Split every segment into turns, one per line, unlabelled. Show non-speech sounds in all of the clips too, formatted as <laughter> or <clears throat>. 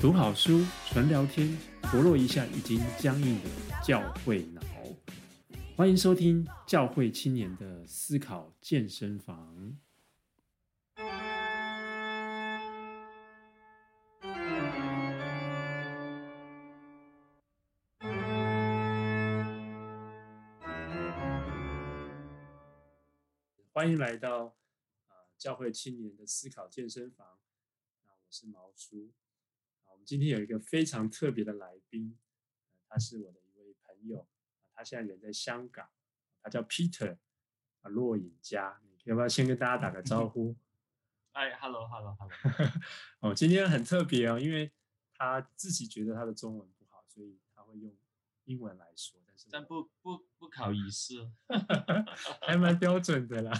读好书，纯聊天，活络一下已经僵硬的教会脑。欢迎收听教会青年的思考健身房。欢迎来到啊教会青年的思考健身房。那我是毛叔。今天有一个非常特别的来宾，他是我的一位朋友，他现在人在香港，他叫 Peter 啊，洛影家。你要不要先跟大家打个招呼？<laughs>
哎，Hello，Hello，Hello。<laughs>
哦，今天很特别哦，因为他自己觉得他的中文不好，所以他会用英文来说，但是
但不不不考仪式，<laughs>
还蛮标准的啦。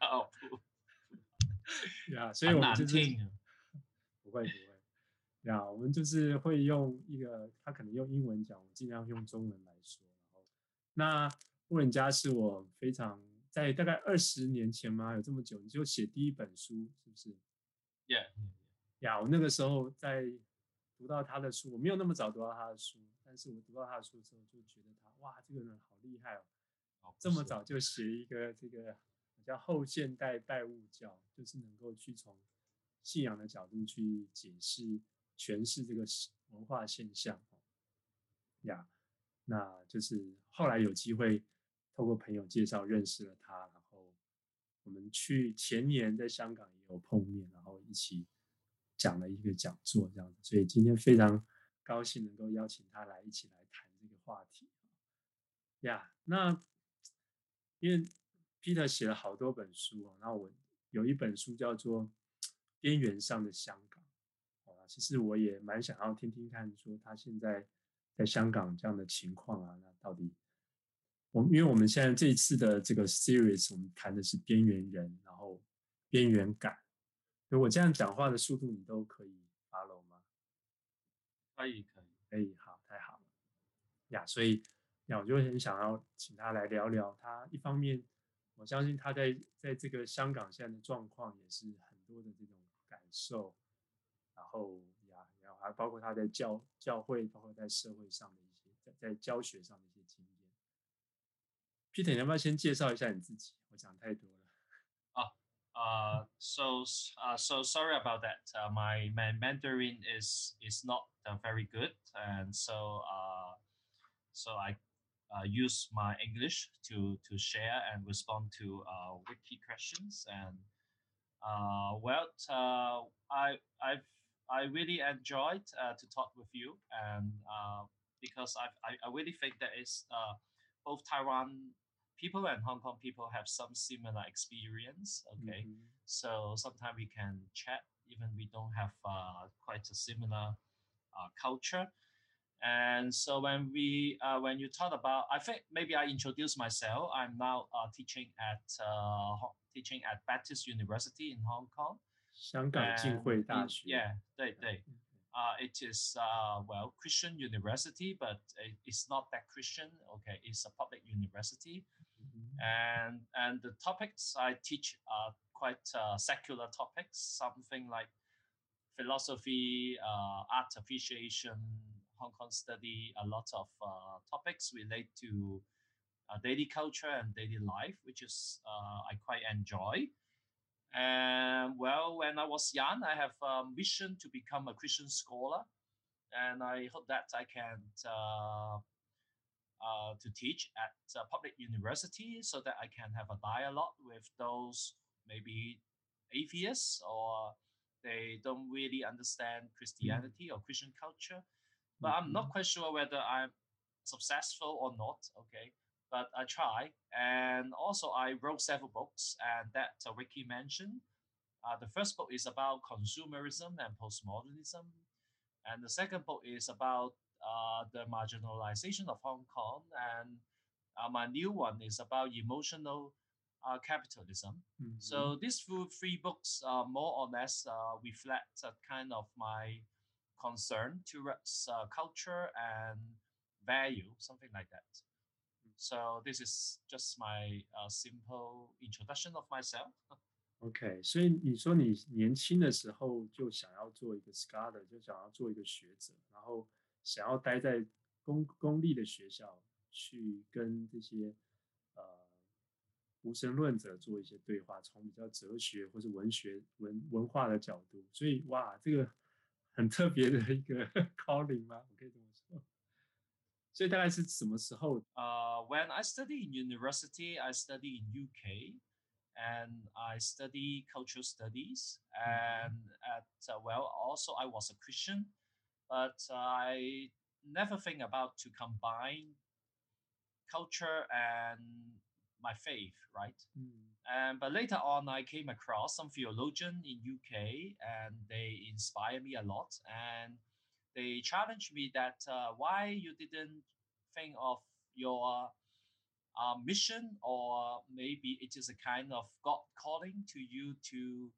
哦，
呀，所以我们就是
很难听
不会不会呀，我们就是会用一个他可能用英文讲，我尽量用中文来说。然后，那布人家是我非常在大概二十年前吗？有这么久，你就写第一本书，是不是
？Yeah，
呀，我那个时候在读到他的书，我没有那么早读到他的书，但是我读到他的书之后，就觉得他哇，这个人好厉害哦，
哦
这么早就写一个这个叫后现代拜物教，就是能够去从信仰的角度去解释、诠释这个文化现象哦。呀，那就是后来有机会透过朋友介绍认识了他，然后我们去前年在香港也有碰面，然后一起讲了一个讲座这样子，所以今天非常高兴能够邀请他来一起来谈这个话题。呀那因为 Peter 写了好多本书哦，然后我有一本书叫做《边缘上的香港》，其实我也蛮想要听听看，说他现在在香港这样的情况啊，那到底我们因为我们现在这一次的这个 series，我们谈的是边缘人，然后边缘感。如果这样讲话的速度你都可以 follow 吗？
可以可以。
可以，好，太好了呀！所以呀，我就很想要请他来聊聊他。一方面，我相信他在在这个香港现在的状况也是很多的这种感受，然后呀，然后还包括他在教教会，包括在社会上的一些，在在教学上的一些经验。Peter，你要不要先介绍一下你自己？我讲太多了。
Uh, so uh, so sorry about that. Uh, my, my Mandarin is is not uh, very good, and so uh, so I uh, use my English to to share and respond to uh, wiki questions. And uh, well, uh, I I've I really enjoyed uh, to talk with you, and uh, because I I really think that is uh, both Taiwan people and Hong Kong people have some similar experience. Okay,
Mhm.
so sometimes we can chat even we don't have uh, quite a similar uh, culture. And so when we uh, when you talk about, I think maybe I introduce myself. I'm now uh, teaching at uh, teaching at Baptist University in Hong Kong.
香港浸
And
会大
it-
学。
yeah, 对对。uh, it is uh, well Christian university, but it- it's not that Christian. Okay, it's a public university,
嗯
and and the topics I teach are quite uh, secular topics, something like philosophy, uh, art appreciation, Hong Kong study, a lot of uh, topics relate to uh, daily culture and daily life, which is uh, I quite enjoy. And well, when I was young, I have a mission to become a Christian scholar, and I hope that I can uh, uh, to teach at a public university so that I can have a dialogue with those maybe atheists or they don't really understand Christianity or Christian culture. But I'm not quite sure whether I'm successful or not. Okay, but I try. And also, I wrote several books, and that uh, Ricky mentioned. Uh, the first book is about consumerism and postmodernism, and the second book is about uh, the marginalization of Hong Kong, and uh, my new one is about emotional uh, capitalism.
嗯
So these three books uh, more or less uh, reflect a kind of my concern towards uh, culture and value, something like that. So this is just my uh, simple introduction of myself.
OK，所以你说你年轻的时候就想要做一个 scholar，就想要做一个学者，然后想要待在公公立的学校去跟这些呃无神论者做一些对话，从比较哲学或者文学文文化的角度，所以哇，这个很特别的一个 <laughs> calling 吗？我可以这么。所以大概是什么时候？
呃，When I study in university, I study in UK. and I study cultural studies. And at uh, well, also I was a Christian, but I never think about to combine culture and my faith, right?
Mm.
And but later on, I came across some theologian in UK, and they inspired me a lot. And they challenged me that uh, why you didn't think of your uh, mission, or maybe it is a kind of God calling to you to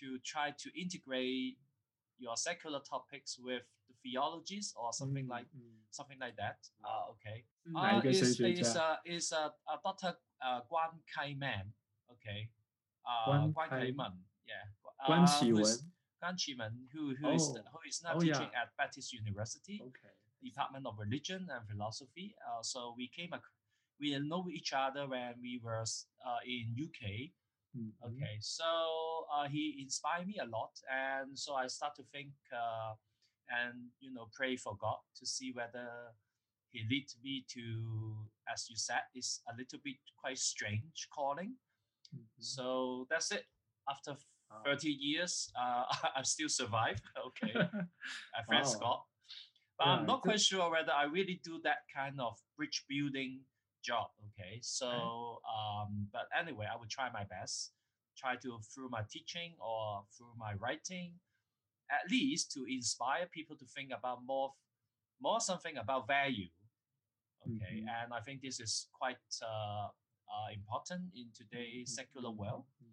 to try to integrate your secular topics with the theologies or something like something like that. Uh, okay. Uh, is is uh, is uh, uh, Doctor uh, Kwan Kai Man. Okay. Uh, Kwan Kai Man. Yeah.
Guan Qiwen.
Qiwen, who who is who is now
Oh,
teaching
yeah.
at Baptist University. OK，Department of Religion and Philosophy. Uh, so we came, ac- we know each other when we were uh, in UK.
嗯
Okay, so uh, he inspired me a lot, and so I start to think uh, and you know pray for God to see whether He lead me to, as you said, is a little bit quite strange calling.
嗯
So that's it. After
Wow.
30 years, uh, <laughs> I still survived. <laughs> Okay. <laughs> I thank
Wow.
God. But I'm not quite sure whether I really do that kind of bridge building job. Okay. So, um, but anyway, I will try my best. Try to through my teaching or through my writing, at least to inspire people to think about more, more something about value. Okay,
Mhm.
and I think this is quite uh, uh, important in today's secular world.
嗯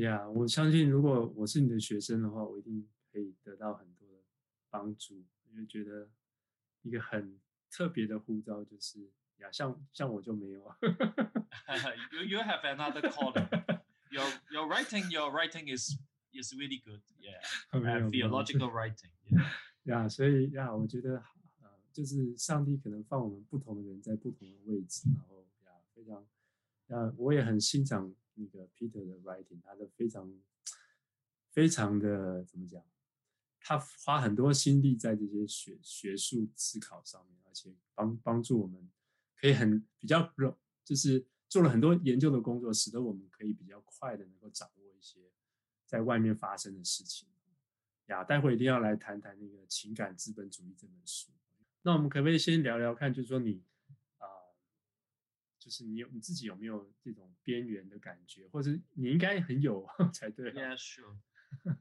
Yeah，
我相信如果我是你的学生的话，我一定可以得到很多的帮助。我就觉得一个很特别的护照就是呀，像像我就没有啊。
you you have another calling. your your writing your writing is is really good. Yeah, and theological writing. Yeah.
呀，所以呀，我觉得呃，就是上帝可能放我们不同的人在不同的位置，然后呀，非常呀，我也很欣赏那个 Peter 的 writing，他的非常非常的怎么讲，他花很多心力在这些学学术思考上面，而且帮帮助我们可以很比较容，就是做了很多研究的工作，使得我们可以比较快的能够掌握一些在外面发生的事情。呀，待会一定要来谈谈那个《情感资本主义》这本书。那我们可不可以先聊聊看，就是说你、就是你有你自己有没有这种边缘的感觉，或者你应该很有才对、啊。
Yeah, <laughs> sure. <laughs>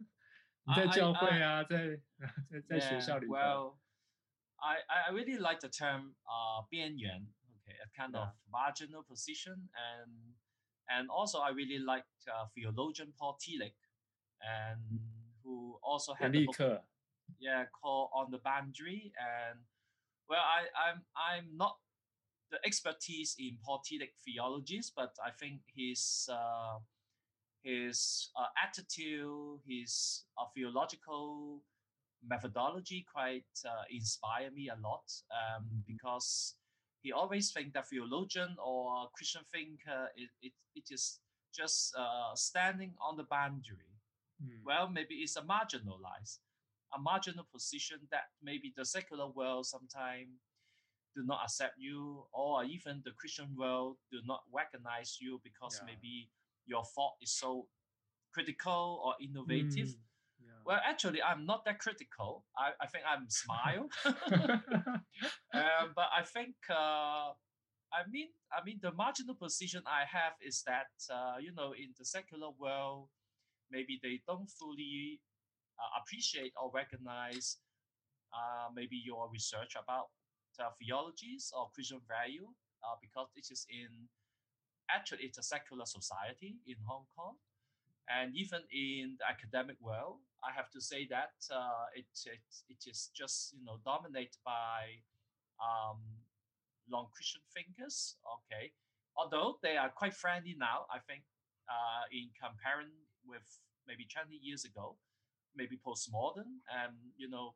你在
I- I-
教会
I-
啊，在在在学
Yeah,
校里头。
Well, <laughs> I, I I really like the term uh 边缘, okay, a kind of marginal position, and and also I really like uh, theologian Paul Tillich, and who also
严
had the
立
book
克，
yeah called on the boundary and well i i'm i'm not the expertise in Paul Tillich theologies but i think his uh his uh, attitude his uh, theological methodology quite uh, inspire me a lot um, because he always think that theologian or christian thinker it, it, it is just uh, standing on the boundary.
嗯
well, maybe it's a marginalized, a marginal position that maybe the secular world sometimes do not accept you, or even the Christian world do not recognize you because
Yeah.
maybe your thought is so critical or innovative.
嗯，yeah
Well, actually, I'm not that critical. I, I think I'm smile. um, <laughs> <laughs> but I think uh, I mean I mean the marginal position I have is that uh, you know in the secular world maybe they don't fully uh, appreciate or recognize uh, maybe your research about uh, theologies or Christian value uh, because it is in actually it's a secular society in Hong Kong and even in the academic world I have to say that uh, it, it it is just you know dominated by um, long Christian thinkers. Okay, although they are quite friendly now, I think uh, in comparing with maybe 20 years ago, maybe postmodern, and you know,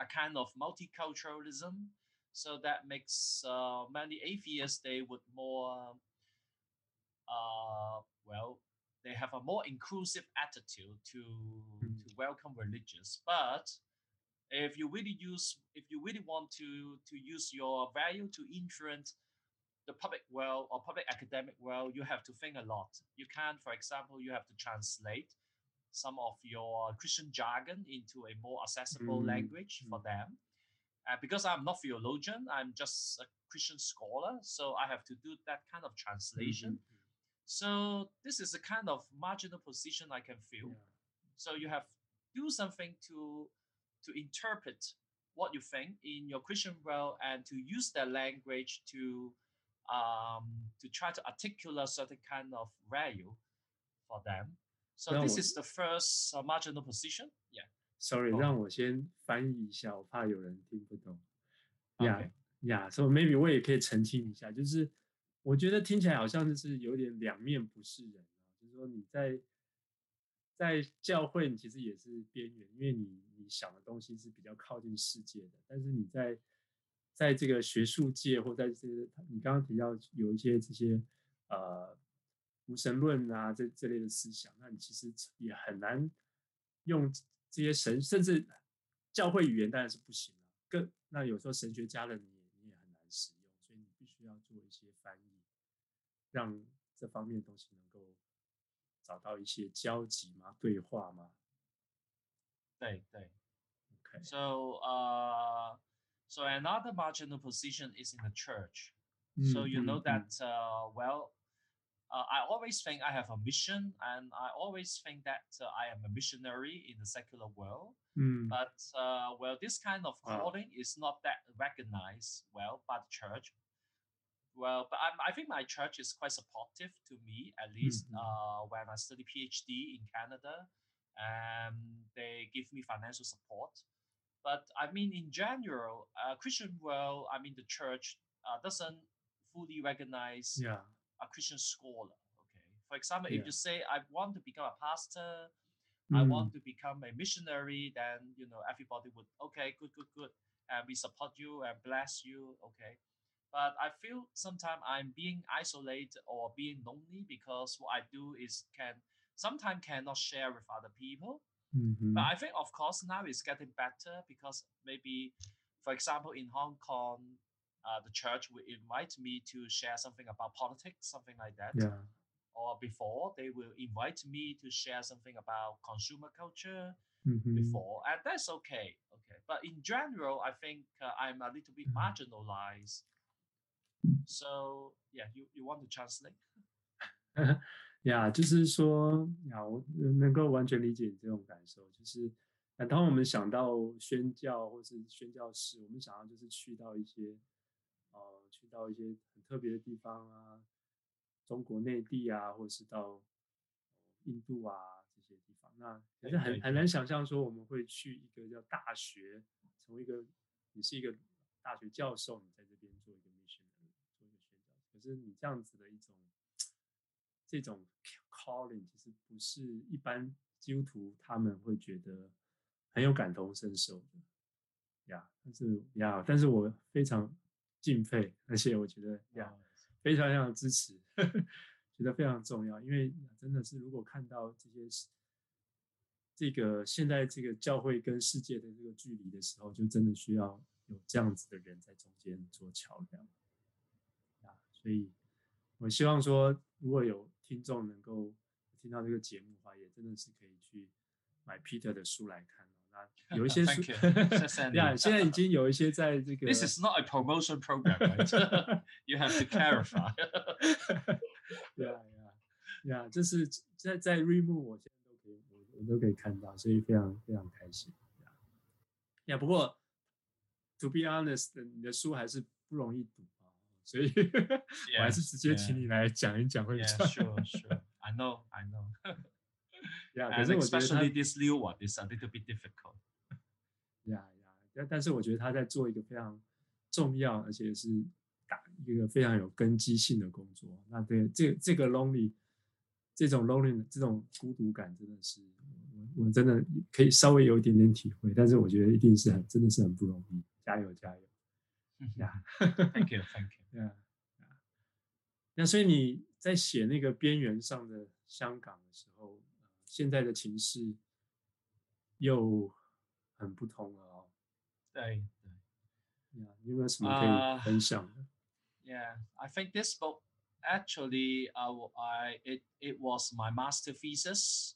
a kind of multiculturalism. So that makes uh, many atheists they would more, uh, well, they have a more inclusive attitude to
Mm.
to welcome religious. But if you really use, if you really want to to use your value to influence the public world or public academic world, you have to think a lot. You can, for example, you have to translate some of your Christian jargon into a more accessible
Mm,
language for them. Uh, because I'm not theologian, I'm just a Christian scholar, so I have to do that kind of translation.
Mhm.
So this is a kind of marginal position I can feel.
Yeah.
So you have do something to to interpret what you think in your Christian world and to use that language to um, to try to articulate certain kind of value for them. So this is the first uh, marginal position. Yeah.
Sorry，
哦
让我先翻译一下，我怕有人听不懂。Yeah, yeah.，So maybe 我也可以澄清一下，就是我觉得听起来好像就是有点两面不是人啊，就是说你在在教会，你其实也是边缘，因为你你想的东西是比较靠近世界的，但是你在在这个学术界或在这个你刚刚提到有一些这些呃无神论啊这这类的思想，那你其实也很难用这些神，甚至教会语言当然是不行了，更那有时候神学家的你也你也很难使用，所以你必须要做一些翻译，让这方面的东西能够找到一些交集吗，对话吗。
对对。OK，So uh, so another marginal position is in the church.
嗯
So you know
嗯嗯
that uh, well, uh, I always think I have a mission, and I always think that uh, I am a missionary in the secular world.
嗯
But uh, well, this kind of
Wow.
calling is not that recognized well by the church. Well, but I'm, I think my church is quite supportive to me, at least
Mhm.
uh, when I study PhD in Canada, and they give me financial support. But I mean, in general, uh, Christian world, I mean, the church uh, doesn't fully recognize
yeah
a Christian scholar. Okay, for example, if you say I want to become a pastor, I
Mm.
want to become a missionary, then you know everybody would okay, good, good, good, and we support you and bless you. Okay, but I feel sometimes I'm being isolated or being lonely because what I do is can sometimes cannot share with other people.
嗯哼
But I think, of course, now it's getting better because maybe, for example, in Hong Kong, uh, the church will invite me to share something about politics, something like that.
yeah
Or before, they will invite me to share something about consumer culture
嗯哼
before, and that's okay. Okay, but in general, I think uh, I'm a little bit
Mhm.
marginalized. So yeah, you, you want to translate? <laughs>
呀就是说呀，我能够完全理解你这种感受，就是，那当我们想到宣教或是宣教士，我们想要就是去到一些，呃，去 到一些很特别的地方啊，中国内地啊，或是到呃印度啊这些地方，那可是很很难想象说我们会去一个叫大学，成为一个你是一个大学教授，你在这边做一个 missionary，做一个宣教，可是你这样子的一种。这种 calling 其实不是一般基督徒他们会觉得很有感同身受的呀。但是呀，但是我非常敬佩，而且我觉得呀，非常非常支持，<laughs> 觉得非常重要。因为真的是，如果看到这些事这个现在这个教会跟世界的这个距离的时候，就真的需要有这样子的人在中间做桥梁啊。所以我希望说，如果有听众能够听到这个节目的话，也真的是可以去买 Peter 的书来看有一些书呀，现在已经有一些在这个
This is not a promotion program, you have to clarify.
对啊呀呀，这是在在 Remove 我现在都可以，我我都可以看到，所以非常非常开心。呀，呀，不过 To be honest，你的书还是不容易读啊，所以我还是直接请你来讲一讲会比
Yeah,
较
sure, sure. I know, I know. <laughs>
呀。可
And
是我觉得他
especially this new one is a little bit difficult. <laughs>
呀呀，但但是我觉得他在做一个非常重要，而且是打一个非常有根基性的工作。那对这这个 lonely 这种 lonely 这种孤独感真的是我我真的可以稍微有一点点体会，但是我觉得一定是很真的是很不容易，加油加油！
呀，<laughs> Thank you，Thank you。
yeah. 那所以你在写那个边缘上的香港的时候，现在的情势又很不同了哦。
对
对，呀，有没有什么可以分享的？
Yeah, I think this book actually, uh, I it it was my master thesis.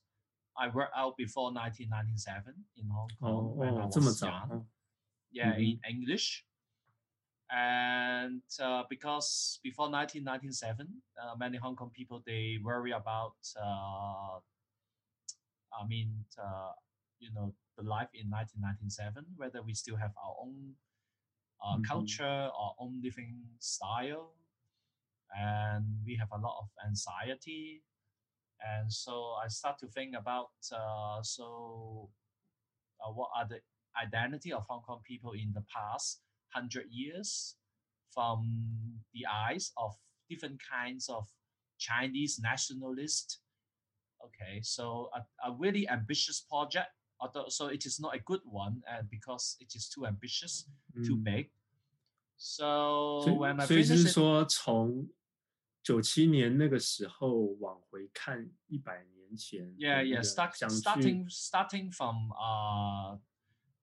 I worked out before 1997 in Hong Kong when I was young. Yeah, in English. And uh, because before 1997, uh, many Hong Kong people they worry about, uh, I mean, uh, you know, the life in 1997, whether we still have our own uh, mm-hmm. culture, our own living style, and we have a lot of anxiety. And so I start to think about uh, so what are the identity of Hong Kong people in the past 100 years from the eyes of different kinds of Chinese nationalists Okay, so a, a really ambitious project, although so it is not a good one, and because it is too ambitious, mm. too big. So when I
所以是说从九七年那个时候往回看一百年前，
Yeah, yeah, start starting starting from uh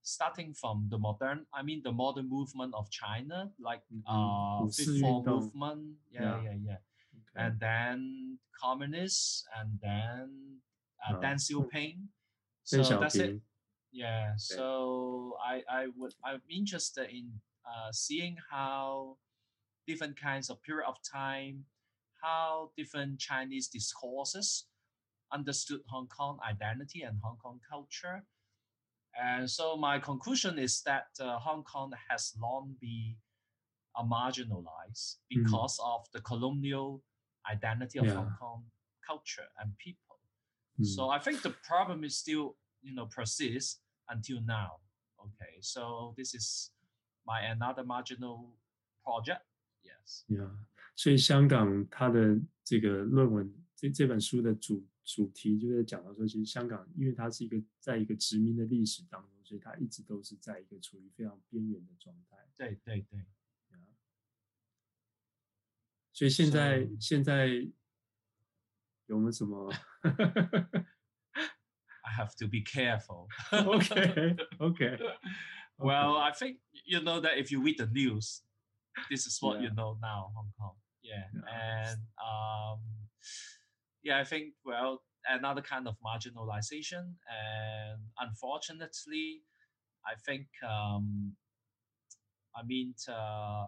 starting from the modern, I mean the modern movement of China, like mm-hmm. uh, Fifth Four movement, yeah, yeah, yeah, yeah. Okay. and then communists, and then uh, uh, Deng Xiaoping. So that's it. Yeah. Okay. So I I would I'm interested in uh, seeing how different kinds of period of time, how different Chinese discourses understood Hong Kong identity and Hong Kong culture and so my conclusion is that uh, Hong Kong has long been marginalized mm. because mm. of the colonial identity of yeah. Hong Kong culture and people. Mm. So I think the problem is still, you know, persists until now. Okay, so this is my another marginal project. Yes.
Yeah. 所以香港它的这个论文这这本书的主主题就在讲到说，其实香港因为它是一个在一个殖民的历史当中，所以它一直都是在一个处于非常边缘的状态。
对对对，
所以现在现在有没有什么？
I have to be careful. <laughs>
okay, <laughs> okay.
Well, I think you know that if you read the news, this is what yeah. you know now, Hong Kong. Yeah, yeah. and um yeah, I think well another kind of marginalization, and unfortunately, I think um, I mean uh,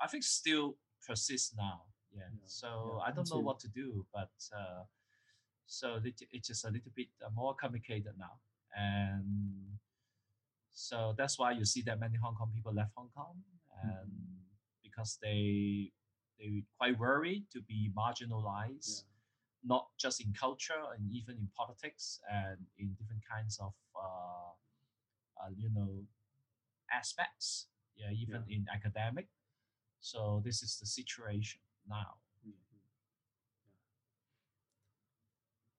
I think still persists now. Yeah. yeah so yeah, I don't know what to do, but uh, so it, it's just a little bit uh, more complicated now, and so that's why you see that many Hong Kong people left Hong Kong, and mm-hmm. because they they quite worried to be marginalized, yeah. not just in culture and even in politics and in different kinds of uh, uh, you know aspects. Yeah, even yeah. in academic. So this is the situation now.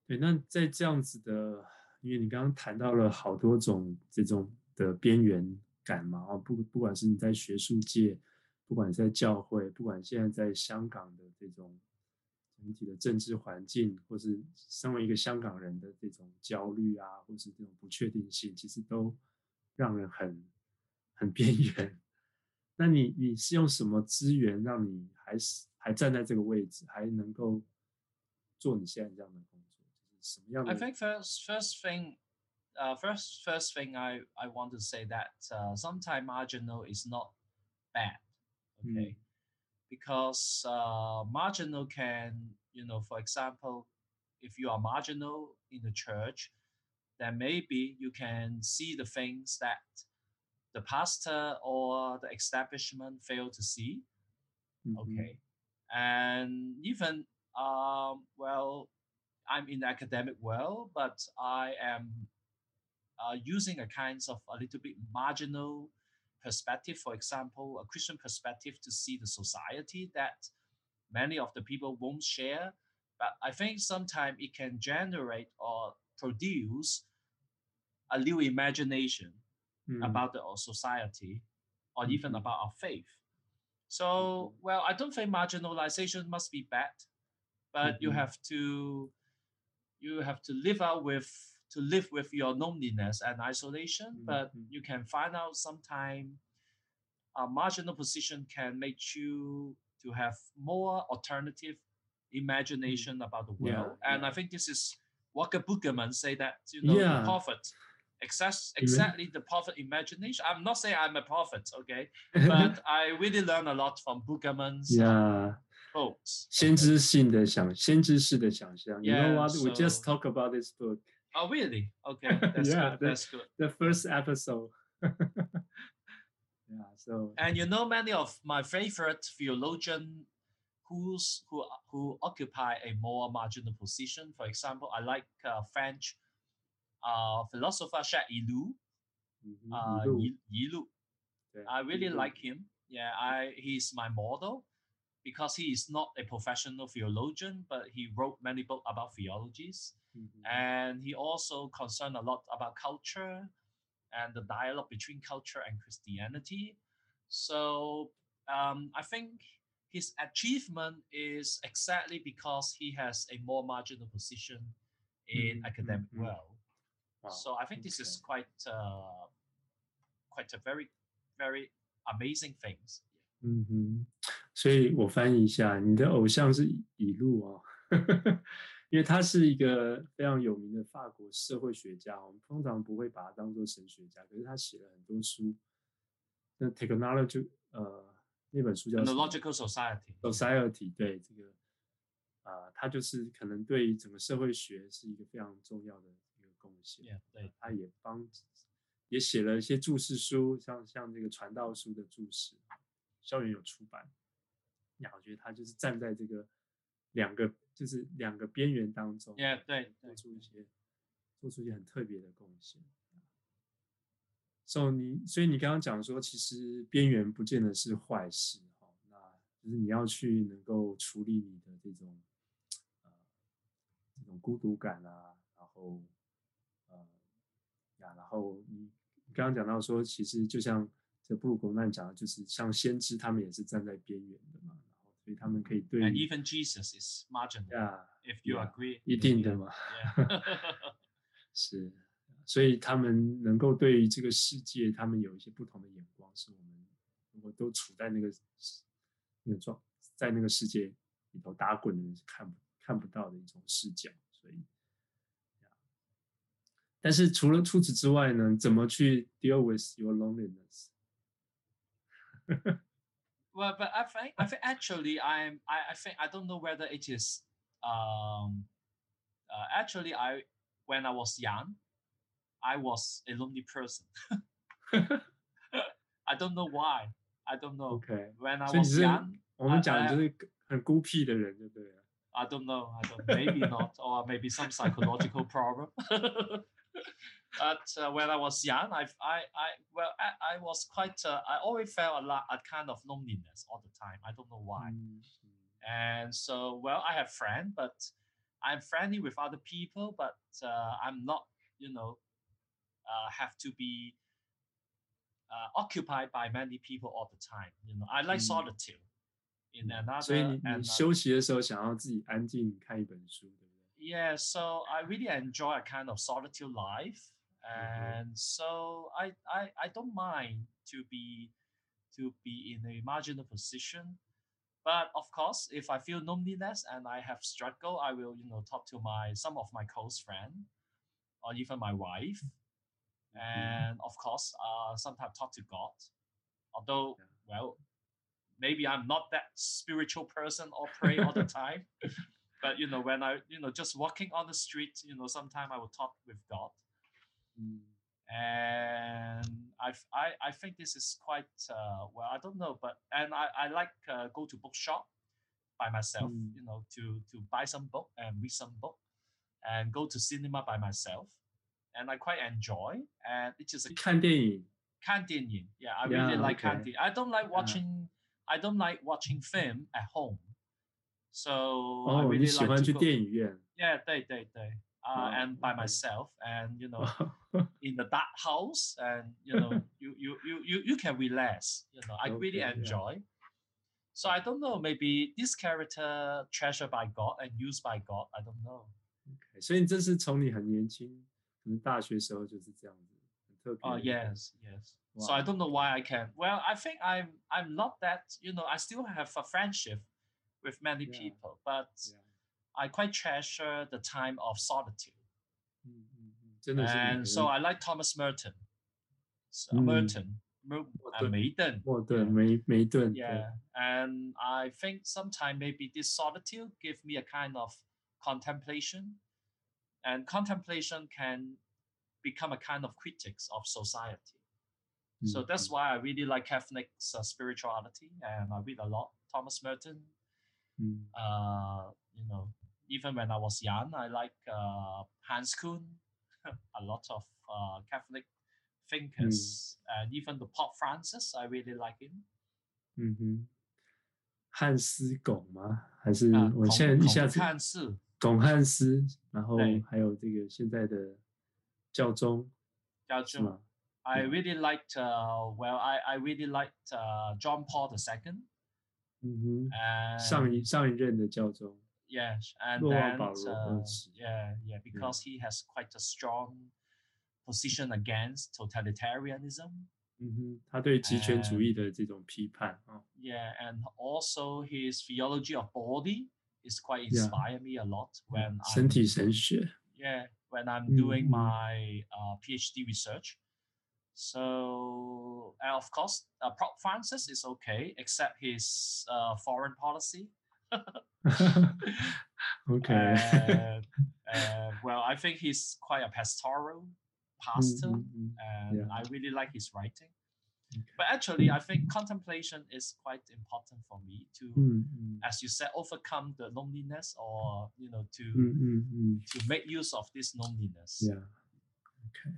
对，那在这样子的，因为你刚刚谈到了好多种这种的边缘感嘛，哦，不不管是你在学术界，不管在教会，不管现在在香港的这种整体的政治环境，或是身为一个香港人的这种焦虑啊，或是这种不确定性，其实都让人很很边缘。那你你是用什么资源让你还是还站在这个位置，还能够做你现在这样的工作？就是什么样的？
I think first first thing, uh, first first thing I I want to say that uh, sometimes marginal is not bad. okay mm. because uh, marginal can you know for example if you are marginal in the church then maybe you can see the things that the pastor or the establishment fail to see. Mm-hmm. okay. And even um, well i'm in the academic world but i am uh, using a kinds of a little bit marginal perspective, for example, a Christian perspective to see the society that many of the people won't share. But I think sometimes it can generate or produce a new imagination
Mm.
about the our society or even
Mhm.
about our faith. So,
Mhm.
well, I don't think marginalization must be bad, but you
Mhm.
have to you have to live out with to live with your loneliness and isolation. But
Mhm.
you can find out sometime a marginal position can make you to have more alternative imagination about the
Mm. Yeah,
world. And I think this is Walter Brueggemann say that you know
Yeah.
Access, exactly the prophet imagination. I'm not saying I'm a prophet, okay, <laughs> but I really learn a lot from Brueggemann's
yeah.
quotes.
先知性的想，先知式的想象. You
yeah, know
what? So, we just talk about this book.
Oh, really? Okay, <laughs> that's
yeah,
good. The, that's good.
The first episode. <laughs> yeah. So.
And you know, many of my favorite theologian who's who who occupy a more marginal position. For example, I like uh, French uh, philosopher Jacques Ellul,
mm-hmm.
Uh, Yilu.
Yeah.
I really
Yilu.
like him. Yeah, I he's my model because he is not a professional theologian, but he wrote many books about theologies.
Mm-hmm.
And he also concerned a lot about culture and the dialogue between culture and Christianity. So um, I think his achievement is exactly because he has a more marginal position in
mm-hmm.
academic
mm-hmm.
world.
Wow,
So I think this is
okay.
quite uh, quite a very very amazing things.
嗯哼，所以我翻译一下，你的偶像是以以路哦，因为他是一个非常有名的法国社会学家，我们通常不会把他当做神学家，可是他写了很多书。那 Technology 呃那本书叫
And
什
the
么
logical society.
Society 对这个啊、他就是可能对整个社会学是一个非常重要的一个 贡献。
Yeah, 对。
他也帮也写了一些注释书，像像这个传道书的注释，校园有出版。那我觉得他就是站在这个两个就是两个边缘当中
Yeah，对对
做出一些做出一些很特别的贡献。So 你所以你刚刚讲说，其实边缘不见得是坏事哈，那就是你要去能够处理你的这种呃这种孤独感啊，然后呃呀，然后你你刚刚讲到说，其实就像这布鲁格曼讲的，就是像先知他们也是站在边缘的嘛，然后所以他们可以对
And even Jesus is marginal.
呀
If you yeah，agree.
一定的嘛
，Yeah. <laughs>
是，所以他们能够对于这个世界，他们有一些不同的眼光，是我们如果都处在那个那个状，在那个世界里头打滚的人是看不看不到的一种视角。所以，但是除了除此之外呢，怎么去 deal with your loneliness？
Well, <laughs> but I think I think actually I'm I, I think I don't know whether it is um uh, actually I when I was young I was a lonely person. <laughs> I don't know why. I don't know.
OK，
When I
所以你
was
是
young,
我们
I-
讲的
I-
就是很孤僻的人，对不对了？
I don't know. I don't. Maybe not, or maybe some psychological problem. <laughs> <laughs> but uh, when I was young, I, I, I well, I, I was quite. Uh, I always felt a lot, a kind of loneliness all the time. I don't know why.
嗯
And so, well, I have friends, but I'm friendly with other people, but uh, I'm not, you know, uh, have to be uh, occupied by many people all the time. You know, I like
Mm.
solitude. In
嗯所以
another,
你
and
你
uh,
休息的时候想要自己安静看一本书，对不对？
yeah, so I really enjoy a kind of solitude life,
Mhm.
and so I, I I don't mind to be to be in a marginal position. But of course, if I feel loneliness and I have struggle, I will you know talk to my some of my close friend, or even my wife, and of course, uh, sometimes talk to God. Although,
Yeah.
well, maybe I'm not that spiritual person or pray all the <laughs> time but you know when i you know just walking on the street you know sometime i will talk with god
嗯
and I've, i i think this is quite uh, well i don't know but and i i like uh, go to bookshop by myself
Mm.
you know to to buy some book and read some book and go to cinema by myself and i quite enjoy and it is a
看电影
canteen yeah i really
Yeah,
like
okay.
canteen i don't like
Yeah.
watching i don't like watching film at home So I
哦，你
really
喜
like
欢
to
去
go.
电影院？
Yeah, 对对对. Uh,
Oh,
and by
okay.
myself, and you know, <laughs> in the dark house, and you know, <laughs> you you you you you can relax. You know, I really
Okay, yeah.
enjoy. So I don't know. Maybe this character treasured by God and used by God. I don't know.
OK，所以这是从你很年轻，可能大学时候就是这样子，很特别
Oh
的一个。
yes, yes. So I
Wow.
don't know why I can. Well, I think I'm I'm not that. You know, I still have a friendship with many
yeah.
people, but
yeah.
I quite treasure the time of solitude.
Mm-hmm.
And so I like Thomas Merton. So,
mm.
Merton. Uh,
Merton.
Yeah. And I think sometimes maybe this solitude give me a kind of contemplation. And contemplation can become a kind of critics of society. So that's why I really like Catholic uh, spirituality, and I read a lot Thomas Merton,
Mm.
Uh, you know, even when I was young, I like uh, Hans Küng, <laughs> a lot of uh, Catholic thinkers, mm. and even the Pope Francis. I really like him.
嗯哼，汉斯拱吗？还是我现在一下子
汉斯
拱汉斯，然后还有这个现在的教宗，
教宗。I really liked, uh, well, I, I really liked uh, John Paul II.
嗯哼，
And
上一上一任的教宗，
yes, and
若望
then
保罗
uh,
二世
yeah, yeah, because he has quite a strong position against totalitarianism.
嗯哼，他对极权主义的这种批判啊，
Yeah, and also his theology of body is quite
Yeah.
inspire me a lot when
身
I'm
体神学，
yeah when I'm
Mm,
doing
mm.
my uh, PhD research. So, and of course, uh, Pope Francis is okay, except his uh, foreign policy. <laughs> <laughs>
okay.
And, <laughs> and, well, I think he's quite a pastoral pastor,
mm-hmm.
and
yeah.
I really like his writing. But actually, I think contemplation is quite important for me to,
mm-hmm.
as you said, overcome the loneliness, or you know, to
mm-hmm.
to make use of this loneliness.
Yeah. Okay.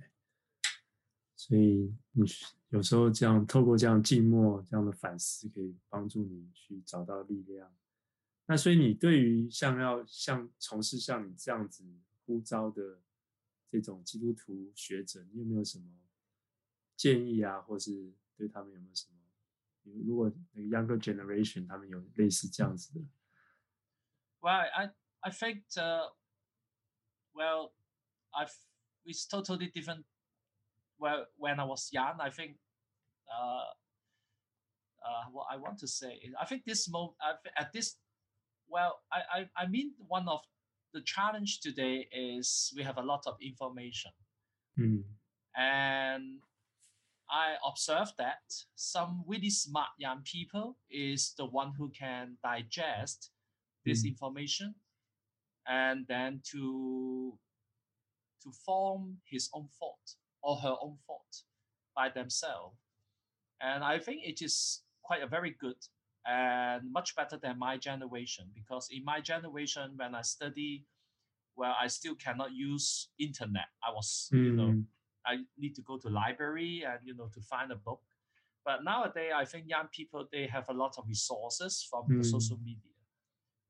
所以你有时候这样透过这样静默这样的反思，可以帮助你去找到力量。那所以你对于像要像从事像你这样子呼召的这种基督徒学者，你有没有什么建议啊，或是对他们有没有什么？如如果那个 younger generation 他们有类似这样子的
，Well, I I think well, I've it's totally different. Well, when I was young, I think uh, uh, what I want to say is I think this moment at this well, I, I I mean one of the challenge today is we have a lot of information.
嗯
and I observed that some really smart young people is the one who can digest this
Mm.
information and then to to form his own thought or her own thought by themselves. And I think it is quite a very good and much better than my generation because in my generation when I study, well, I still cannot use internet. I was, you know, I need to go to library and you know to find a book. But nowadays, I think young people they have a lot of resources from the
Mm.
social media.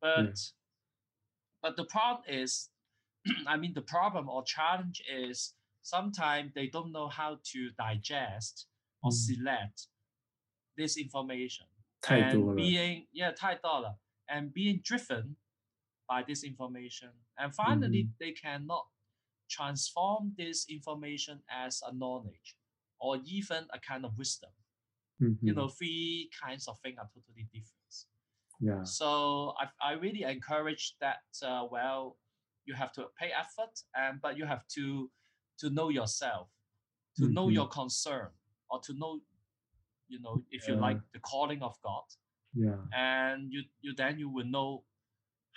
But but the problem is, <clears throat> I mean, the problem or challenge is sometimes they don't know how to digest or
Mm.
select this information
太多
and
了，
being yeah 太多了 and being driven by this information and finally
Mhm.
they cannot transform this information as a knowledge or even a kind of wisdom
嗯
you
哼
know three kinds of things are totally
different，Yeah，
so I, I really encourage that uh, well you have to pay effort and but you have to to know yourself to know
Mhm.
your concern or to know you know if you
Yeah.
like the calling of god
Yeah，
and you you then you will know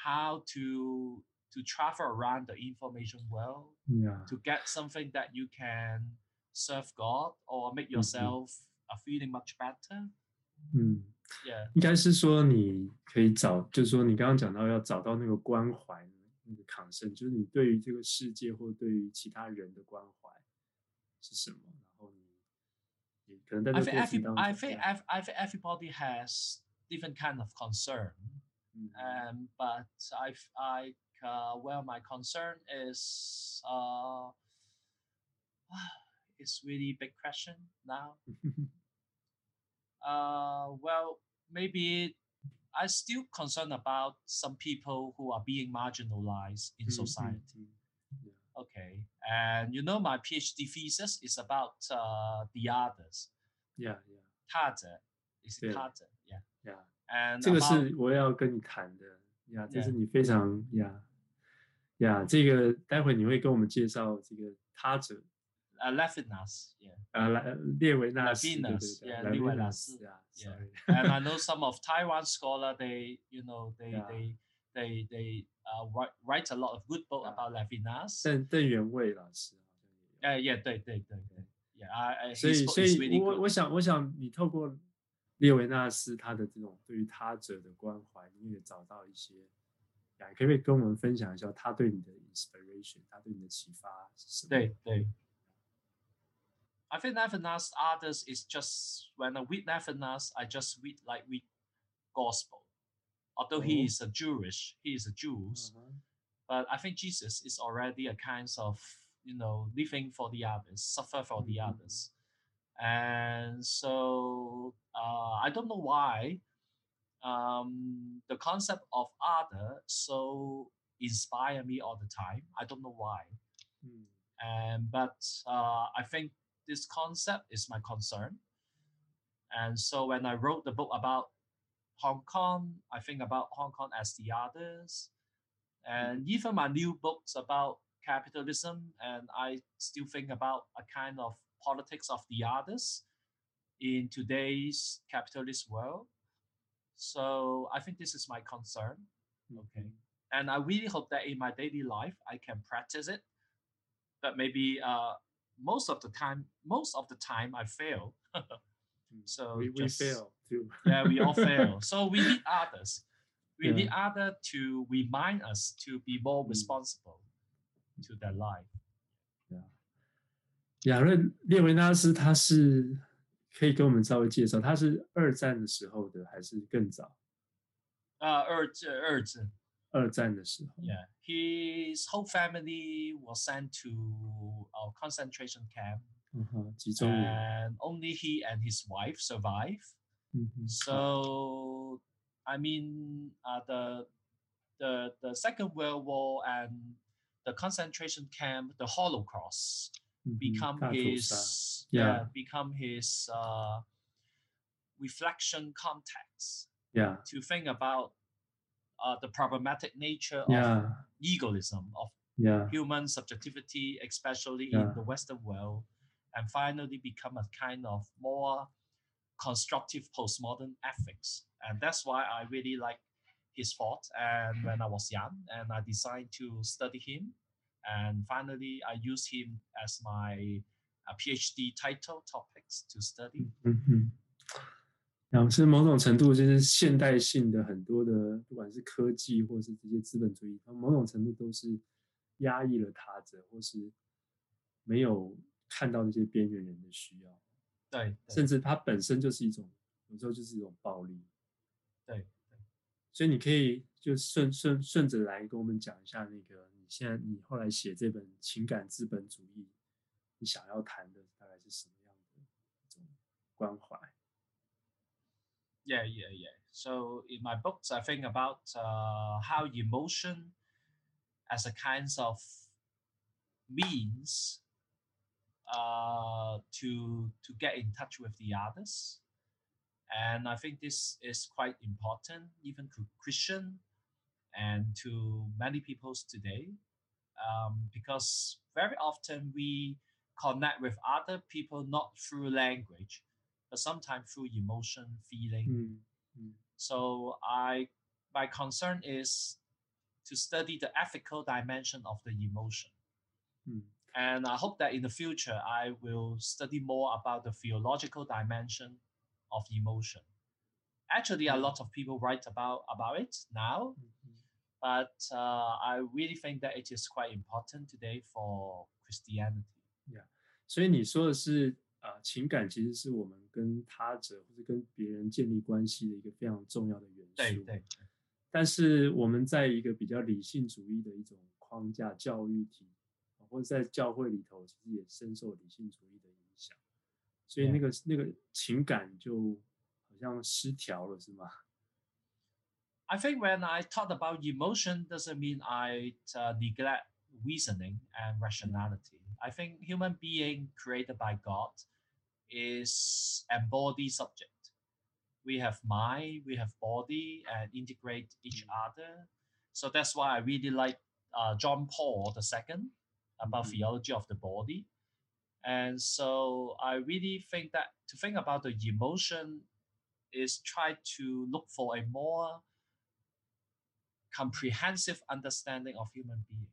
how to to travel around the information well
Yeah，
to get something that you can serve God or make yourself a feeling much better.
嗯。
Yeah.
应该是说你可以找，就是说你刚刚讲到要找到那个关怀， 那个抗生，就是你对于这个世界或对于其他人的关怀是什么，然后你你可能在
I
这个
think
过
every
程当
I
中，
think ev- I think everybody has different kind of concern
嗯
Um, but I, I, uh, well, my concern is, uh, <sighs> it's really big question now. <laughs> Uh, well, maybe I still concerned about some people who are being marginalized in
Mm, mm,
society.
mm. Yeah.
Okay, and you know my PhD thesis is about uh, the others.
Yeah, yeah,
他者 is it
对。
他者? Yeah,
yeah.
and
这个
about-
是我要跟你谈的呀，这
Yeah.
是你非常呀呀，这个待会你会跟我们介绍这个他者
uh, Levinas, yeah.
Uh,
Levinas,
Levinas,
yeah,
Levinas,
yeah.
yeah.
and I know some of Taiwan scholar, they, you know, they,
yeah.
they, they, they uh, write, write a lot of good book
yeah.
about Levinas.
邓邓元尉老师好像也。
哎，也对对对对，Yeah，I I。
所以所以，我我想我想你透过列维纳斯他的这种对于他者的关怀，你也找到一些。呀，可不可以跟我们分享一下他对你的 inspiration，他对你的启发是什么？
对对。I think Levinas others is just when I read Levinas, I just read like read gospel. Although mm-hmm.
he
is a Jewish, he is a
Jew. mm-hmm.
but I think Jesus is already a kind of you know living for the others, suffer for mm-hmm.
the
others, and so uh, I don't know why um, the concept of other so inspire me all the time. I don't know why,
hmm.
and but uh, I think this concept is my concern, and so when I wrote the book about Hong Kong, I think about Hong Kong as the others, and even my new books about capitalism, and I still think about a kind of politics of the others in today's capitalist world. So I think this is my concern, Okay. and I really hope that in my daily life I can practice it. But maybe uh, most of the time, most of the time I fail.
嗯
So
we we
just-
fail too，
yeah, we all fail. So <laughs> we need others. We
Yeah.
need other to remind us to be more
Mm.
responsible to their life.
亚瑞列维纳斯他是可以跟我们稍微介绍，他是二战的时候的还是更早？
Uh, Erd, Erd,
二战的时候
yeah, his whole family was sent to concentration camp.
Uh-huh.
And only he and his wife
survive. Mm-hmm.
So, I mean, uh, the, the, the Second World War and the concentration camp, the Holocaust,
mm-hmm.
become, his,
yeah. yeah.
become his uh, reflection context
yeah.
to think about uh, the problematic nature of egoism, of
Yeah
human subjectivity, especially
Yeah.
in the Western world, and finally become a kind of more constructive postmodern ethics. And that's why I really like his thought. And when I was young, and I decided to study him, and finally I used him as my uh, PhD title topics to study.
嗯哼，然后是某种程度就是现代性的很多的，不管是科技或是这些资本主义，它某种程度都是 压抑了他者，或是没有看到那些边缘人的需要，
对，对，
甚至它本身就是一种，有时候就是一种暴力。
对，
所以你可以就顺顺顺着来跟我们讲一下那个你现在你后来写这本《情感资本主义》，你想要谈的大概是什么样的一种关怀
？Yeah, yeah, yeah. So in my books, I think about uh, how emotion, as a kind of means uh, to to get in touch with the others, and I think this is quite important, even to Christian and to many peoples today, um, because very often we connect with other people not through language, but sometimes through emotion, feeling.
嗯嗯
So I my concern is to study the ethical dimension of the emotion.
嗯
And I hope that in the future I will study more about the theological dimension of emotion. Actually, a
Mm.
lot of people write about about it now,
嗯嗯
but uh, I really think that it is quite important today for Christianity.
所以你说的是啊、情感其实是我们跟他者或者跟别人建立关系的一个非常重要的元素。
对对
但是我们在一个比较理性主义的一种框架教育体，或者在教会里头，其实也深受理性主义的影响，所以那个那个情感就好像失调了，是吗
？I think when I talk about emotion, doesn't mean I uh, neglect reasoning and rationality. I think human being created by God is embodied subject. we have mind, we have body, and integrate each mm. other. So that's why I really like uh, John Paul II about
mm-hmm.
theology of the body. And so I really think that to think about the emotion is try to look for a more comprehensive understanding of human being,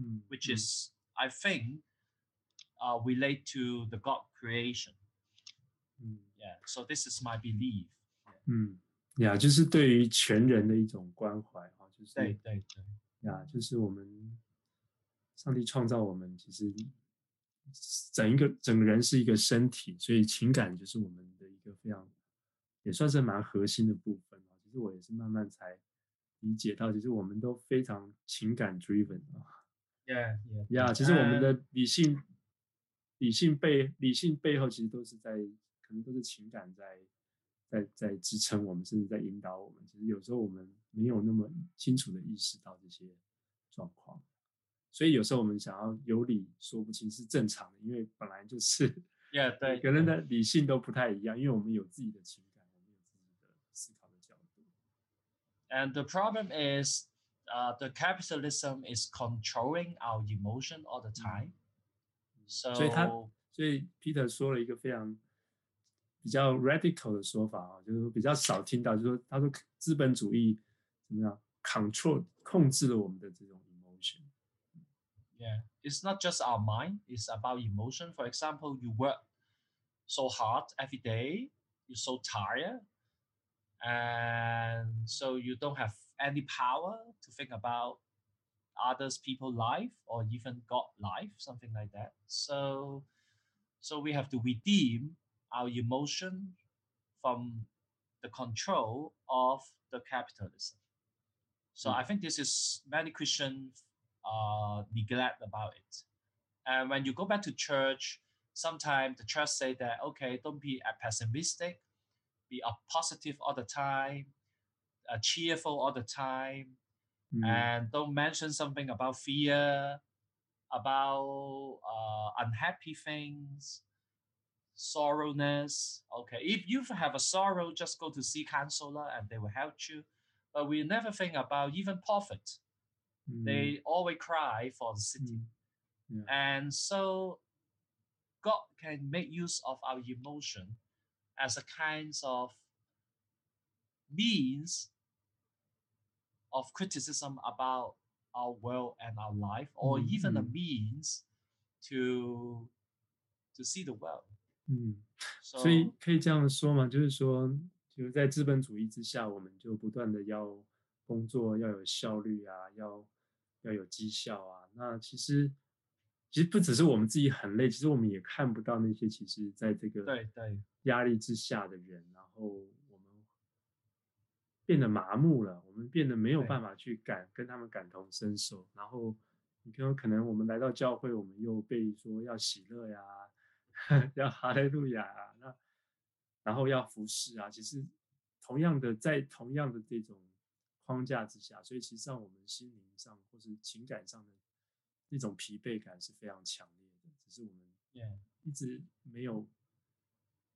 mm-hmm.
which
mm.
is, I think, uh, relate to the God creation.
Mm.
Yeah. So this is my belief.
嗯呀，就是对于全人的一种关怀哈，就是
对对对。
呀，就是我们上帝创造我们，其实整一个整个人是一个身体，所以情感就是我们的一个非常也算是蛮核心的部分啊。其实我也是慢慢才理解到，其实我们都非常情感 driven 啊。<laughs>
Yeah, yeah,
yeah，其实我们的理性理性背理性背后，其实都是在可能都是情感在在在支撑我们，甚至在引导我们。其实有时候我们没有那么清楚的意识到这些状况，所以有时候我们想要有理说不清是正常的，因为本来就是 <laughs>
yeah, 对
人的理性都不太一样，因为我们有自己的情感，我们有自己的思考的角度。
And the problem is, uh, the capitalism is controlling our emotion all the time.
所以他
So
所以 Peter 说了一个非常比较 radical 的说法啊，就是说比较少听到，就是说他说资本主义怎么样 control 控制了我们的这种 emotion。
yeah, it's not just our mind; it's about emotion. For example, you work so hard every day, you're so tired, and so you don't have any power to think about others people life or even god life something like that so so we have to redeem our emotion from the control of the capitalism. So i think this is many christians uh, neglect about it. And when you go back to church sometimes the church say that okay don't be pessimistic. Be uh, positive all the time. Uh, cheerful all the time.
嗯
and don't mention something about fear, about uh, unhappy things, sorrowness. Okay, if you have a sorrow, just go to see counselor and they will help you. But we never think about even prophet.
嗯
They always cry for the city,
嗯
and so God can make use of our emotion as a kind of means of criticism about our world and our life, or
Mm,
even a
mm.
means to to see the world.
嗯，所以可以这样说嘛，就是说，就是在资本主义之下，我们就不断的要工作要有效率啊，要要有绩效啊。那其实其实不只是我们自己很累，其实我们也看不到那些其实在这个
对对。
压力之下的人，然后我们变得麻木了，我们变得没有办法去感跟他们感同身受，然后你看，可能我们来到教会，我们又被说要喜乐呀，<laughs> 要哈利路亚啊，那然后要服侍啊，其实同样的在同样的这种框架之下，所以其实上我们心灵上或是情感上的那种疲惫感是非常强烈的，只是我们一直没有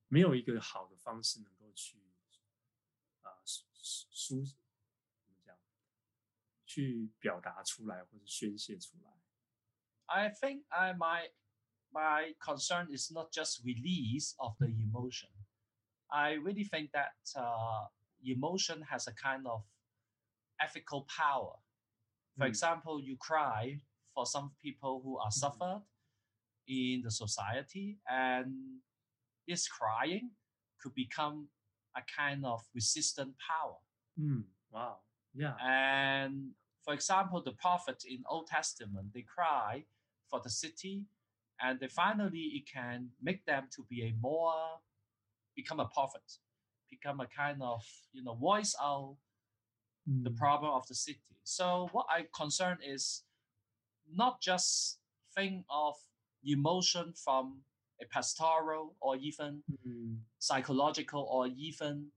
没有一个好的方式能够去啊舒舒怎么讲，去表达出来或者宣泄出来。
I think I my my concern is not just release of the emotion. I really think that uh, emotion has a kind of ethical power. For
mm.
example, you cry for some people who are
mm-hmm.
suffered mm. in the society, and this crying could become a kind of resistant power.
Mm. Wow. Yeah.
And for example, the prophets in Old Testament, they cry for the city and they finally it can make them to be a more become a prophet, become a kind of you know voice out the problem of the city. So what I concern is not just think of emotion from a pastoral or even
mm,
psychological or even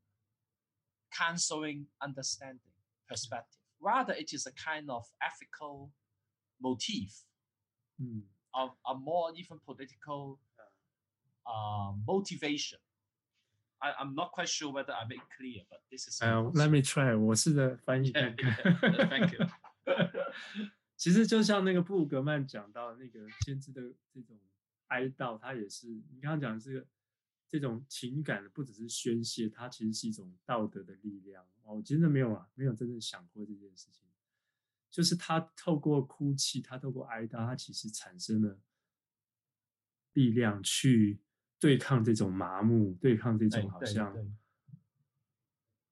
counseling understanding perspective. Rather, it is a kind of ethical motif
mm,
of a more even political uh, motivation. I, I'm not quite sure whether I make clear, but this is. my
呃
concern.
，Let me try，我试着翻译
Yeah,
看看。
yeah, <laughs> thank you. <laughs>
其实就像那个布格曼讲到的那个先知的这种哀悼，它也是你刚刚讲的这个这种情感，不只是宣泄，它其实是一种道德的力量。哦，我真的没有啊，没有真正想过这件事情。 就是他透过哭泣，他透过哀悼，他其实产生了力量去对抗这种麻木，对抗这种好像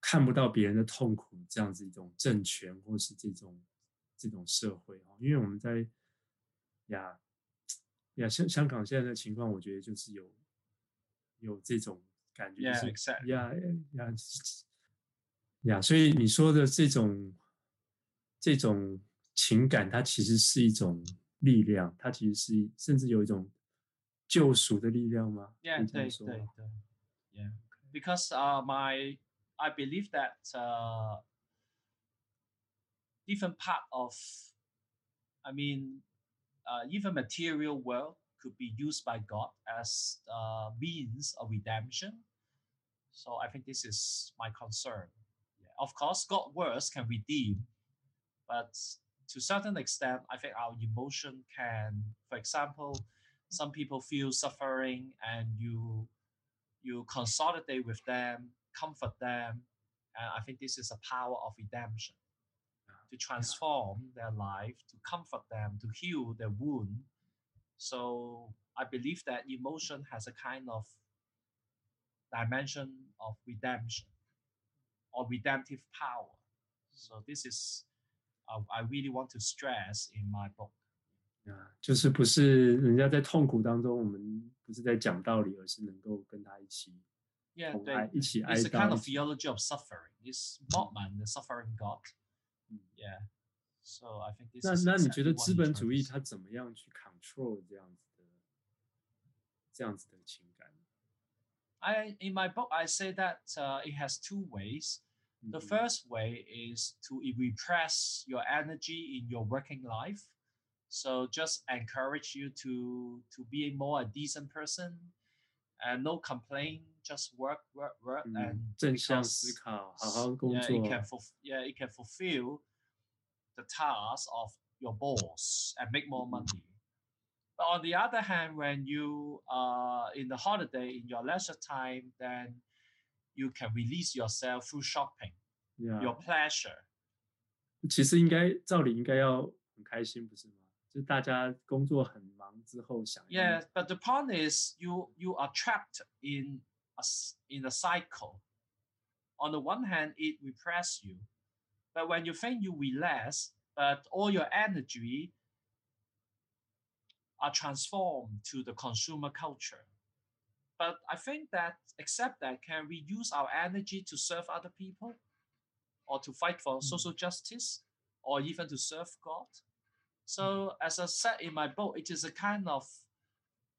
看不到别人的痛苦这样子一种政权或是这种这种社会哦，因为我们在呀呀香香港现在的情况，我觉得就是有有这种感觉，就是
exactly.
呀呀呀，所以你说的这种 这种情感，它其实是一种力量，它其实是甚至有一种救赎的力量吗？可
Yeah,
以这样
对
说吗
对对，Yeah, because uh, my I believe that uh, different part of, I mean, uh, even material world could be used by God as uh, means of redemption. So I think this is my concern. Yeah. Of course, God words can redeem, but to a certain extent, I think our emotion can, for example, some people feel suffering and you you consolidate with them, comfort them, and I think this is a power of redemption to transform their life, to comfort them, to heal their wound. So I believe that emotion has a kind of dimension of redemption or redemptive power. So this is I really want to stress in my book.
啊，就是不是人家在痛苦当中，我们不是在讲道理，而是能够跟他一起
Yeah, it's a kind of theology of suffering. It's Moltmann, the suffering God. Yeah. So I think this
那
is
那你觉
exactly
得
what in my book I say that uh, it has two ways. The
嗯哼
first way is to e- repress your energy in your working life. So just encourage you to to be more a decent person and no complaint, just work, work, work,
嗯
and
正向
because
思考，好好工
yeah, it
作
can fulf- yeah, it can fulfill the task of your boss and make more
Mhm.
money. But on the other hand, when you are in the holiday in your leisure time, then you can release yourself through shopping,
呀
your pleasure.
其实应该照理应该要很开心，不是吗？就是大家工作很忙之后想要
Yeah, but the point is you you are trapped in a s- in a cycle. On the one hand, it repress you, but when you think you relax, but all your energy are transformed to the consumer culture. But I think that except that, can we use our energy to serve other people, or to fight for social justice, or even to serve God? So, as I said in my book, it is a kind of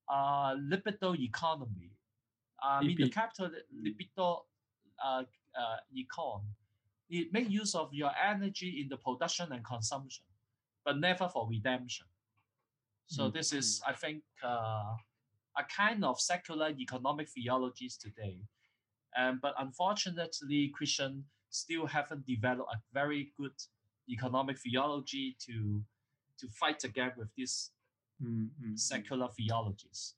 uh, libido economy. I mean, the capital libido uh, uh, econ. It make use of your energy in the production and consumption, but never for redemption. So
Mm,
this is, I think, uh, a kind of secular economic theologies today. Um, but unfortunately, Christian still haven't developed a very good economic theology to to fight again with these
嗯嗯嗯
secular theologies.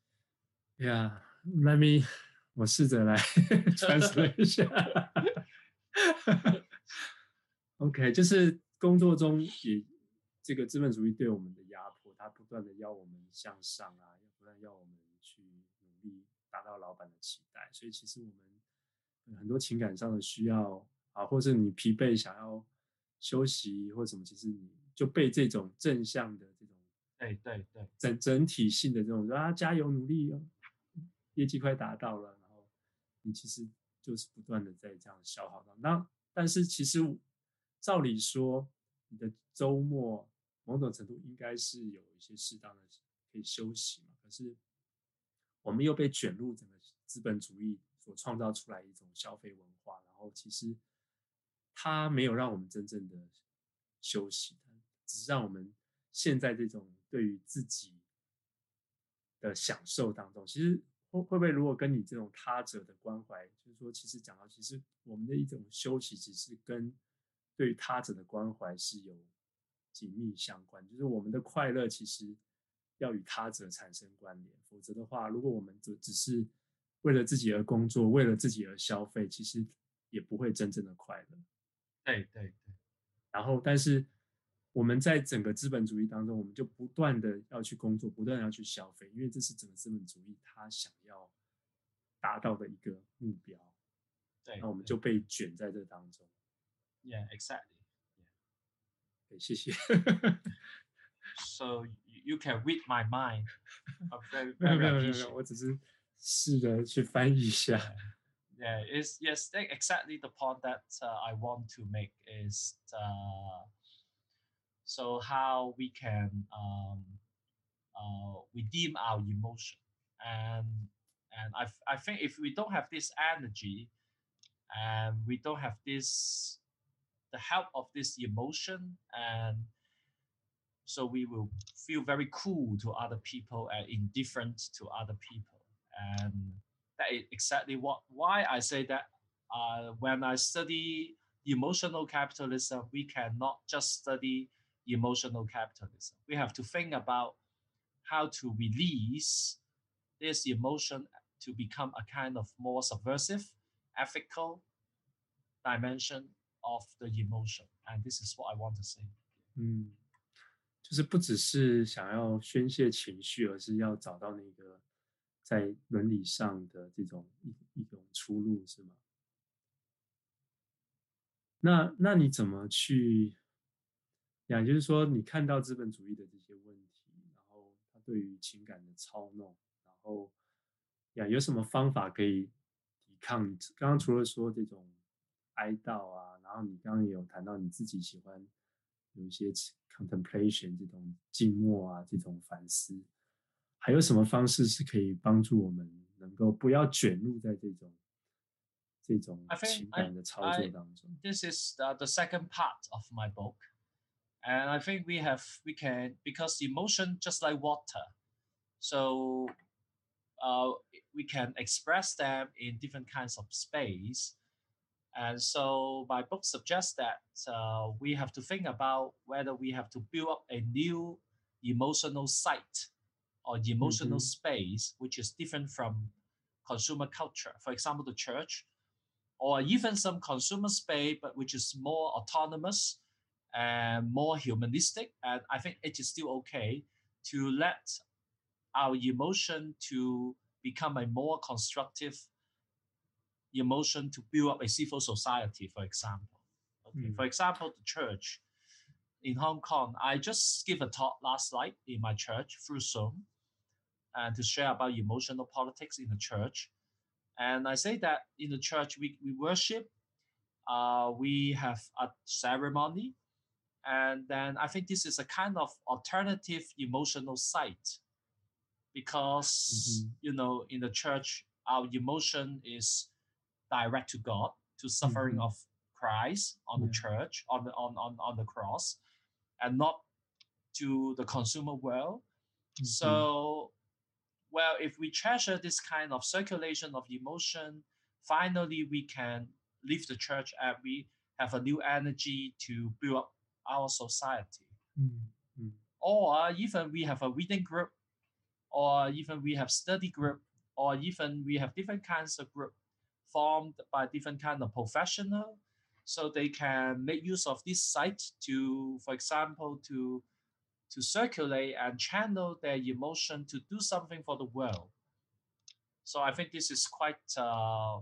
Yeah, let me，我试着来 translate <laughs> 一下。OK，就是工作中也这个资本主义对我们的压迫，它不断的要我们向上啊，不断地要我们 去努力达到老板的期待，所以其实我们呃很多情感上的需要啊，或是你疲惫想要休息或什么，其实你就被这种正向的这种
对对对
整整体性的这种啊，加油努力哦，业绩快达到了，然后你其实就是不断的在这样消耗到。那但是其实照理说，你的周末某种程度应该是有一些适当的可以休息嘛。可是我们又被卷入整个资本主义所创造出来一种消费文化，然后其实它没有让我们真正的休息，只是让我们现在这种对于自己的享受当中，其实。会会不会如果跟你这种他者的关怀，就是说，其实讲到，其实我们的一种休息，其实跟对于他者的关怀是有紧密相关。就是我们的快乐其实要与他者产生关联，否则的话，如果我们只只是为了自己而工作，为了自己而消费，其实也不会真正的快乐。
对对对。
然后，但是。我们在整个资本主义当中，我们就不断的要去工作，不断要去消费，因为这是整个资本主义他想要达到的一个目标。
对，
那我们就被卷在这当中。
Yeah, exactly.
对，谢谢。<laughs>
So you can read my mind. <laughs>
没有没有没有，我只是试着去翻译一下。
Yeah, is <laughs> yes, exactly the point that I want to make is uh. So how we can um, uh, redeem our emotion, and and I I think if we don't have this energy, and we don't have this the help of this emotion, and so we will feel very cool to other people and indifferent to other people, and that is exactly what why I say that uh, when I study emotional capitalism, we cannot just study emotional capitalism. We have to think about how to release this emotion to become a kind of more subversive, ethical dimension of the emotion. And this is what I want to say.
嗯，就是不只是想要宣泄情绪，而是要找到那个在伦理上的这种一一种出路，是吗？那那你怎么去呀，就是说，你看到资本主义的这些问题，然后他对于情感的操弄，然后呀，有什么方法可以抵抗？刚刚除了说这种哀悼啊，然后你刚刚也有谈到你自己喜欢有一些 contemplation 这种静默啊，这种反思，还有什么方式是可以帮助我们能够不要卷入在这种这种情感的操作当中？
This is the second part of my book. and I think we have we can because emotion just like water, so uh, we can express them in different kinds of space. and so my book suggests that uh, we have to think about whether we have to build up a new emotional site or emotional mm-hmm. space, which is different from consumer culture. For example, the church, or even some consumer space, but which is more autonomous and more humanistic. And I think it is still okay to let our emotion to become a more constructive emotion to build up a civil society, for example. Okay. Mm. For example, the church in Hong Kong. I just gave a talk last night in my church through Zoom and to share about emotional politics in the church. And I say that in the church we, we worship, uh, we have a ceremony, and then I think this is a kind of alternative emotional site because, mm-hmm. you know, in the church, our emotion is direct to God, to suffering mm-hmm. of Christ on yeah. the church, on the, on, on, on the cross, and not to the consumer world. Mm-hmm. So, well, if we treasure this kind of circulation of emotion, finally we can leave the church and we have a new energy to build up our society. Mm-hmm. Or even we have a reading group, or even we have study group, or even we have different kinds of group formed by different kind of professional. So they can make use of this site to, for example, to to circulate and channel their emotion to do something for the world. So I think this is quite. Uh,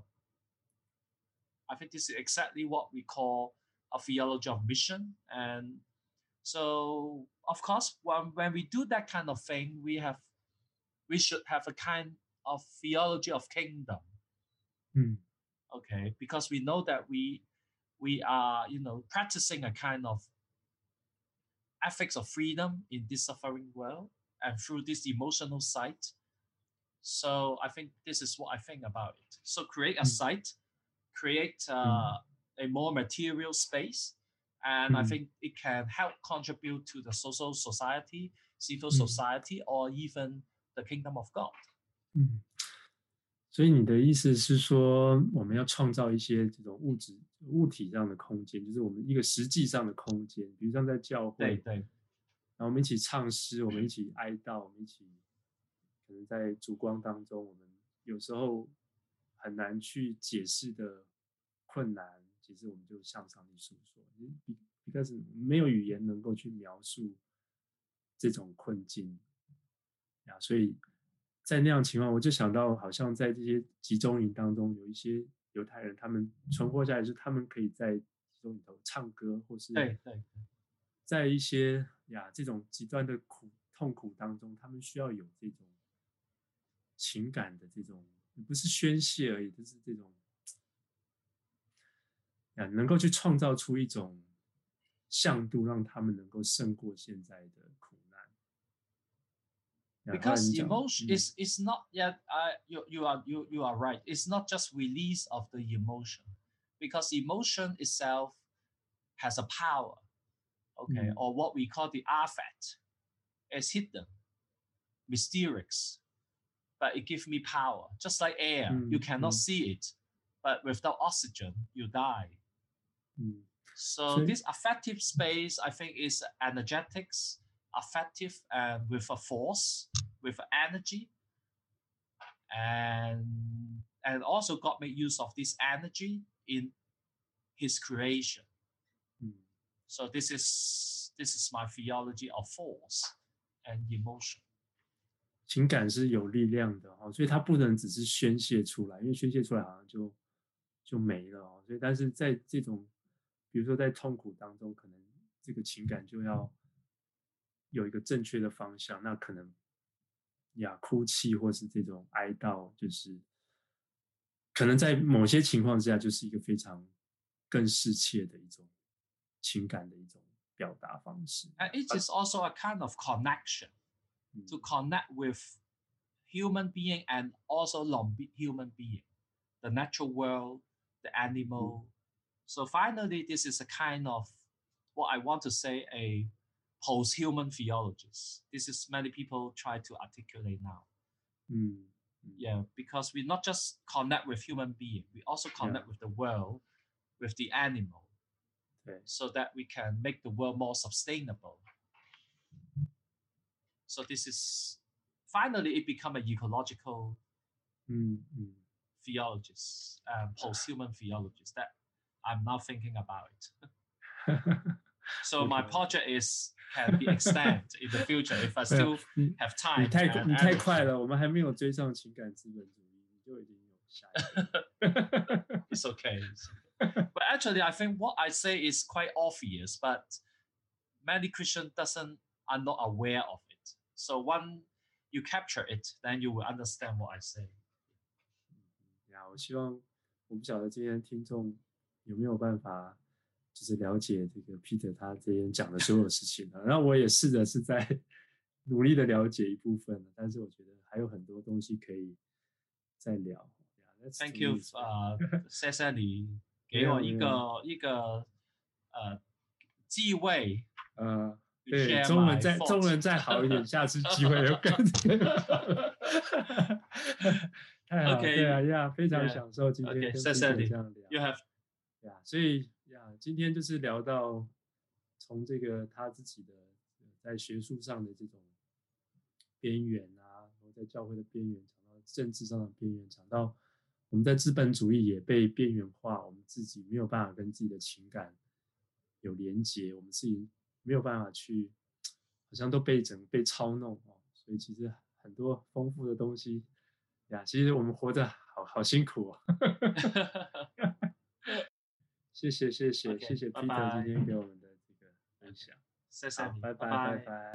I think this is exactly what we call a theology of mission. And so, of course, when, when we do that kind of thing, we have we should have a kind of theology of kingdom.
Mm.
Okay, because we know that we we are, you know, practicing a kind of ethics of freedom in this suffering world and through this emotional site. So I think this is what I think about it. So create a
Mm.
site, create uh, a more material space, and I
Mm.
think it can help contribute to the social society, civil
Mm.
society, or even the kingdom of God.
嗯，所以你的意思是说，我们要创造一些这种物质物体上的空间，就是我们一个实际上的空间，比如像在教会，
对对。
然后我们一起唱诗，我们一起哀悼，我们一起可能在烛光当中，我们有时候很难去解释的困难，其实我们就向上帝诉说，比 because 没有语言能够去描述这种困境呀，所以在那样情况，我就想到，好像在这些集中营当中，有一些犹太人，他们存活下来是他们可以在集中营里头唱歌，或是
对对
在一些呀这种极端的苦痛苦当中，他们需要有这种情感的这种，不是宣泄而已，就是这种呀，能够去创造出一种向度，让他们能够胜过现在的
because emotion is is not yet i you, you are you, you are right. It's not just release of the emotion. Because emotion itself has a power okay?
Mm.
or what we call the affect. It's hidden mysterious but it gives me power. Just like air
mm.
you cannot
mm.
see it but without oxygen you die. So,
so
this affective space i think is energetics affective, and with a force, with energy, and and also God made use of this energy in His creation.
嗯
So this is this is my theology of force and emotion.
情感是有力量的哈，所以它不能只是宣泄出来，因为宣泄出来好像就就没了哦。所以，但是在这种，比如说在痛苦当中，可能这个情感就要 有一个正确的方向，那可能呀，哭泣或是这种哀悼，就是可能在某些情况之下，就是一个非常更适切的一种情感的一种表达方式。
And it is also a kind of connection
嗯
to connect with human being and also non-human being, the natural world, the animal. So finally, this is a kind of what I want to say a post-human theologies. This is many people try to articulate now.
Mm.
Yeah, because we not just connect with human being, we also connect yeah. with the world, with the animal,
okay.
so that we can make the world more sustainable. So this is finally it become an ecological
mm mm-hmm.
theologist, um, post-human theologist. That I'm now thinking about it. <laughs> so
okay.
my project is can be extended in the future if I <laughs>
没有
still
你
have
你
time.
太
and
你太
energy.
快了，我们还没有追上情感资本主义，你就已经有下一个。
It's okay. <laughs> it's okay. but actually, I think what I say is quite obvious, but many Christians doesn't are not aware of it. So when you capture it, then you will understand what I say.
呀，我希望我不晓得今天听众有没有办法， 就是了解这个 Peter 他这边讲的所有事情呢？然后我也试着是在 <laughs> 努力的了解一部分了，但是我觉得还有很多东西可以再聊。
Thank you. 呃，谢谢你给我一个一个呃机会。
呃对中文再.中文再好一点，<laughs> 下次机会有更 <laughs> 太好对啊呀，非常享受今天跟
谢谢
Peter
你
这样聊。
You have
呀，所以今天就是聊到从这个他自己的在学术上的这种边缘啊，然后在教会的边缘，讲到政治上的边缘，讲到我们在资本主义也被边缘化，我们自己没有办法跟自己的情感有连接，我们自己没有办法去，好像都被整被操弄哦，所以其实很多丰富的东西呀，其实我们活着好好辛苦哦。<laughs> 谢谢谢谢谢谢
拜
Peter 今天给我们的这个分享，
谢谢
拜
拜
拜。拜。